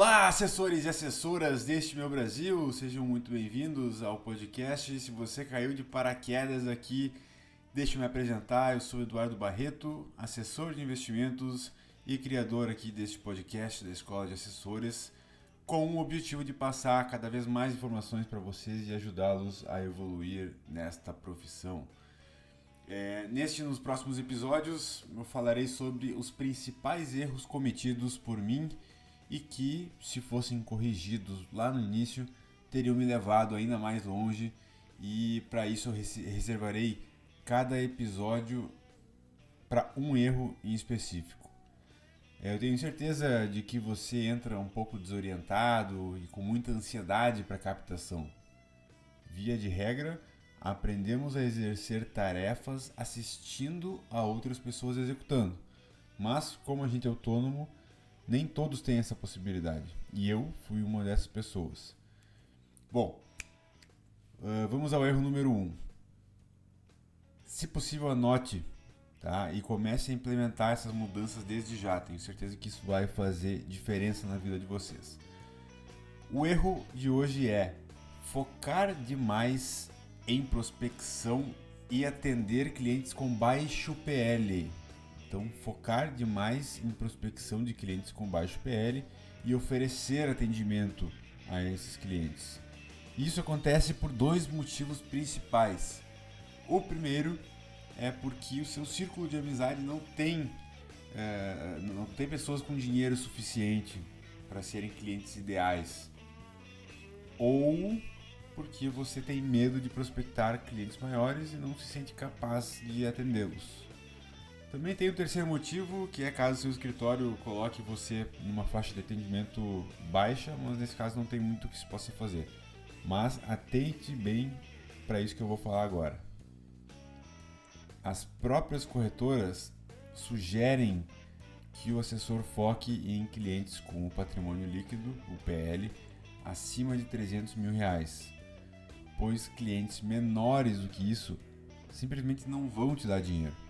Olá, assessores e assessoras deste meu Brasil, sejam muito bem-vindos ao podcast. Se você caiu de paraquedas aqui, deixe eu me apresentar. Eu sou Eduardo Barreto, assessor de investimentos e criador aqui deste podcast da Escola de Assessores, com o objetivo de passar cada vez mais informações para vocês e ajudá-los a evoluir nesta profissão. É, neste nos próximos episódios eu falarei sobre os principais erros cometidos por mim e que, se fossem corrigidos lá no início, teriam me levado ainda mais longe. E para isso eu reservarei cada episódio para um erro em específico. É, eu tenho certeza de que você entra um pouco desorientado e com muita ansiedade para a captação. Via de regra, aprendemos a exercer tarefas assistindo a outras pessoas executando. Mas, como a gente é autônomo, nem todos têm essa possibilidade. E eu fui uma dessas pessoas. Bom, uh, vamos ao erro número 1. Um. Se possível, anote tá? e comece a implementar essas mudanças desde já. Tenho certeza que isso vai fazer diferença na vida de vocês. O erro de hoje é focar demais em prospecção e atender clientes com baixo PL. Então, focar demais em prospecção de clientes com baixo PL e oferecer atendimento a esses clientes. Isso acontece por dois motivos principais. O primeiro é porque o seu círculo de amizade não tem, é, não tem pessoas com dinheiro suficiente para serem clientes ideais. Ou porque você tem medo de prospectar clientes maiores e não se sente capaz de atendê-los. Também tem o terceiro motivo, que é caso seu escritório coloque você numa faixa de atendimento baixa, mas nesse caso não tem muito que se possa fazer. Mas atente bem para isso que eu vou falar agora. As próprias corretoras sugerem que o assessor foque em clientes com o patrimônio líquido, o PL, acima de 300 mil reais, pois clientes menores do que isso simplesmente não vão te dar dinheiro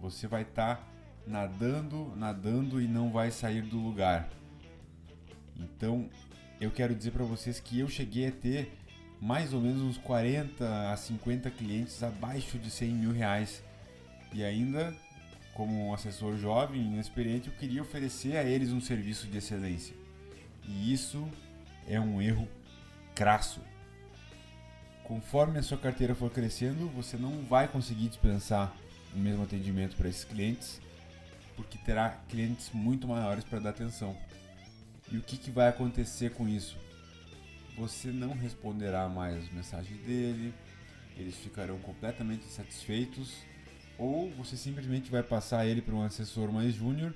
você vai estar tá nadando, nadando e não vai sair do lugar. Então, eu quero dizer para vocês que eu cheguei a ter mais ou menos uns 40 a 50 clientes abaixo de 100 mil reais. E ainda, como um assessor jovem e inexperiente, eu queria oferecer a eles um serviço de excelência. E isso é um erro crasso. Conforme a sua carteira for crescendo, você não vai conseguir dispensar o mesmo atendimento para esses clientes, porque terá clientes muito maiores para dar atenção. E o que, que vai acontecer com isso? Você não responderá mais as mensagens dele, eles ficarão completamente insatisfeitos, ou você simplesmente vai passar ele para um assessor mais júnior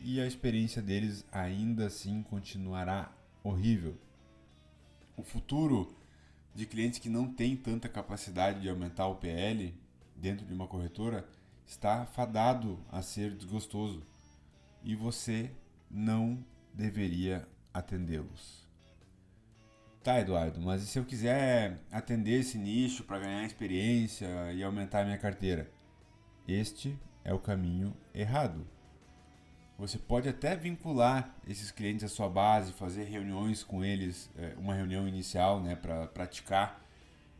e a experiência deles ainda assim continuará horrível. O futuro de clientes que não têm tanta capacidade de aumentar o PL dentro de uma corretora está fadado a ser desgostoso e você não deveria atendê-los. Tá, Eduardo, mas e se eu quiser atender esse nicho para ganhar experiência e aumentar a minha carteira? Este é o caminho errado. Você pode até vincular esses clientes à sua base, fazer reuniões com eles, é, uma reunião inicial né, para praticar,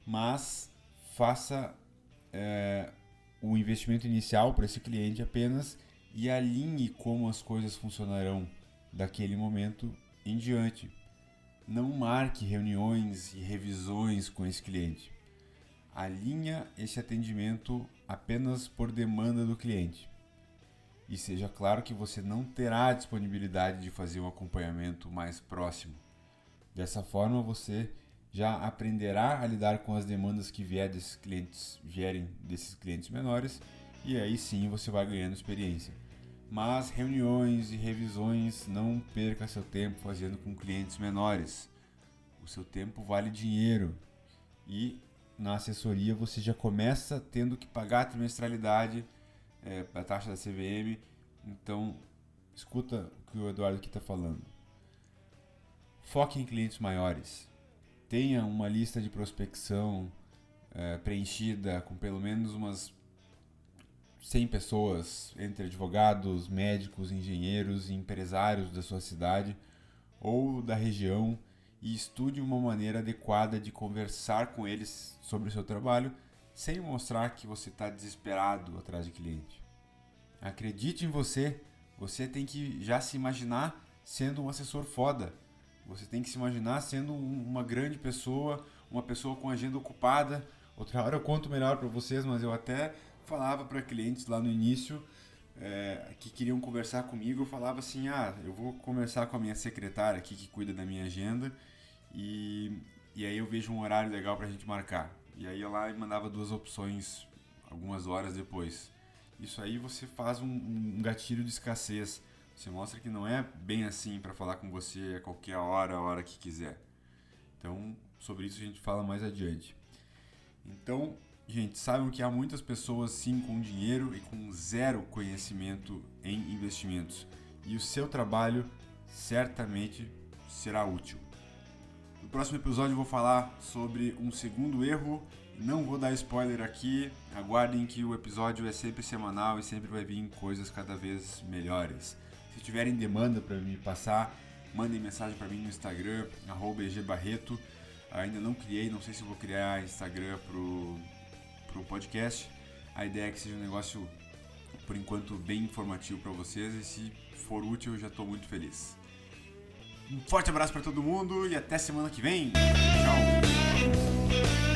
mas faça é, o investimento inicial para esse cliente apenas e alinhe como as coisas funcionarão daquele momento em diante. Não marque reuniões e revisões com esse cliente. Alinha esse atendimento apenas por demanda do cliente. E seja claro que você não terá disponibilidade de fazer um acompanhamento mais próximo. Dessa forma, você já aprenderá a lidar com as demandas que vier desses clientes, vierem desses clientes menores e aí sim você vai ganhando experiência. Mas reuniões e revisões, não perca seu tempo fazendo com clientes menores. O seu tempo vale dinheiro e na assessoria você já começa tendo que pagar a trimestralidade, é, a taxa da CVM. Então, escuta o que o Eduardo aqui está falando. Foque em clientes maiores tenha uma lista de prospecção é, preenchida com pelo menos umas 100 pessoas, entre advogados, médicos, engenheiros e empresários da sua cidade, ou da região e estude uma maneira adequada de conversar com eles sobre o seu trabalho sem mostrar que você está desesperado atrás de cliente. Acredite em você, você tem que já se imaginar sendo um assessor foda. Você tem que se imaginar sendo uma grande pessoa, uma pessoa com agenda ocupada. Outra hora eu conto melhor para vocês, mas eu até falava para clientes lá no início é, que queriam conversar comigo, eu falava assim, ah, eu vou conversar com a minha secretária aqui que cuida da minha agenda e, e aí eu vejo um horário legal para a gente marcar. E aí eu lá mandava duas opções algumas horas depois. Isso aí você faz um, um gatilho de escassez. Você mostra que não é bem assim para falar com você a qualquer hora, a hora que quiser. Então, sobre isso a gente fala mais adiante. Então, gente, saibam que há muitas pessoas sim com dinheiro e com zero conhecimento em investimentos. E o seu trabalho certamente será útil. No próximo episódio eu vou falar sobre um segundo erro. Não vou dar spoiler aqui. Aguardem que o episódio é sempre semanal e sempre vai vir coisas cada vez melhores. Se tiverem demanda para me passar, mandem mensagem para mim no Instagram, @egbarreto. Ainda não criei, não sei se vou criar Instagram pro pro podcast. A ideia é que seja um negócio por enquanto bem informativo para vocês e se for útil eu já estou muito feliz. Um forte abraço para todo mundo e até semana que vem. Tchau.